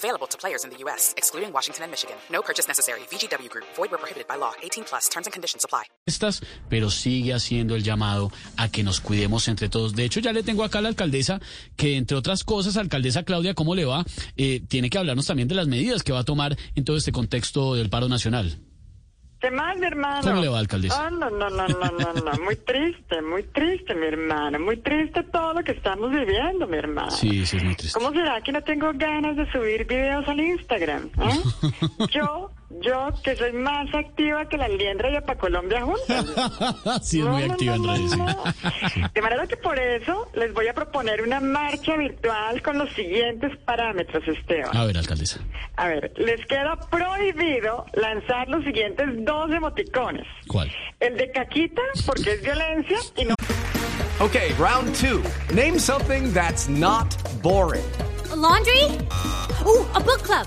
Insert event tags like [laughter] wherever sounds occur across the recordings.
Available to players in the U.S., excluding Washington and Michigan. No purchase necessary. VGW Group. Void where prohibited by law. 18 plus. Terms and conditions apply. Estas, pero sigue haciendo el llamado a que nos cuidemos entre todos. De hecho, ya le tengo acá a la alcaldesa que, entre otras cosas, alcaldesa Claudia, ¿cómo le va? Eh, tiene que hablarnos también de las medidas que va a tomar en todo este contexto del paro nacional. ¿Qué más, mi hermano? ¿Cómo le va, alcaldesa? Ah, no, no, no, no, no, no, muy triste, muy triste, mi hermano, muy triste todo lo que estamos viviendo, mi hermano. Sí, sí, es muy triste. ¿Cómo será que no tengo ganas de subir videos al Instagram? eh? [laughs] Yo, yo, que soy más activa que la liendra y para Colombia juntas. [laughs] sí, es muy No, no, activa en redes. sí. De manera que por eso les voy a proponer una marcha virtual con los siguientes parámetros, Esteban. A ver, alcaldesa. A ver, les queda prohibido lanzar los siguientes dos emoticones. ¿Cuál? El de caquita, porque es violencia, y no Okay, round two. Name something that's not boring. A laundry? Ooh, a book club.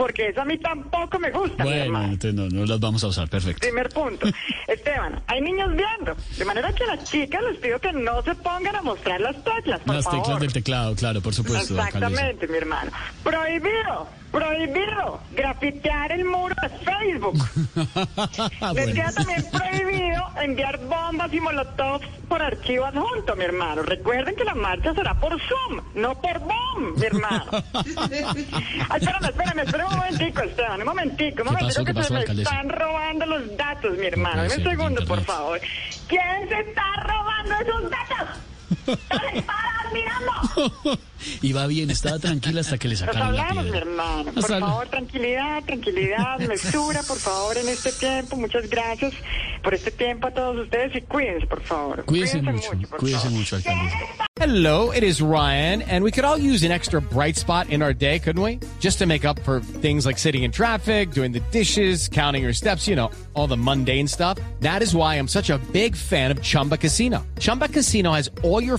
porque eso a mí tampoco me gusta, Bueno, entonces no, no las vamos a usar. Perfecto. Primer punto. [laughs] Esteban, hay niños viendo. De manera que a las chicas les pido que no se pongan a mostrar las teclas, por Las favor. teclas del teclado, claro, por supuesto. Exactamente, mi hermano. Prohibido, prohibido grafitear el muro de Facebook. [laughs] Les Bueno. queda también prohibido enviar bombas y molotovs por archivo adjunto, mi hermano. Recuerden que la marcha será por Zoom, no por BOM, mi hermano. Ay, [laughs] espérame, espérame, espérame un momentico, Esteban, un momentico, un momentico ¿Qué que se me están robando los datos, mi hermano. Dame un segundo, por favor. ¿Quién se está robando esos datos? ¿Dónde paras mirando? Iba bien, estaba tranquila hasta que le Nos sacaron la hablamos, mi piedra. hermano. Por Hasta- favor, tranquilidad, tranquilidad, [laughs] mesura, por favor, en este tiempo. Muchas gracias por este tiempo a todos ustedes y cuídense, por favor. Cuídese mucho, por cuídese favor. mucho, alcaldesa. Hello, it is Ryan, and we could all use an extra bright spot in our day, couldn't we? Just to make up for things like sitting in traffic, doing the dishes, counting your steps, you know, all the mundane stuff. That is why I'm such a big fan of Chumba Casino. Chumba Casino has all your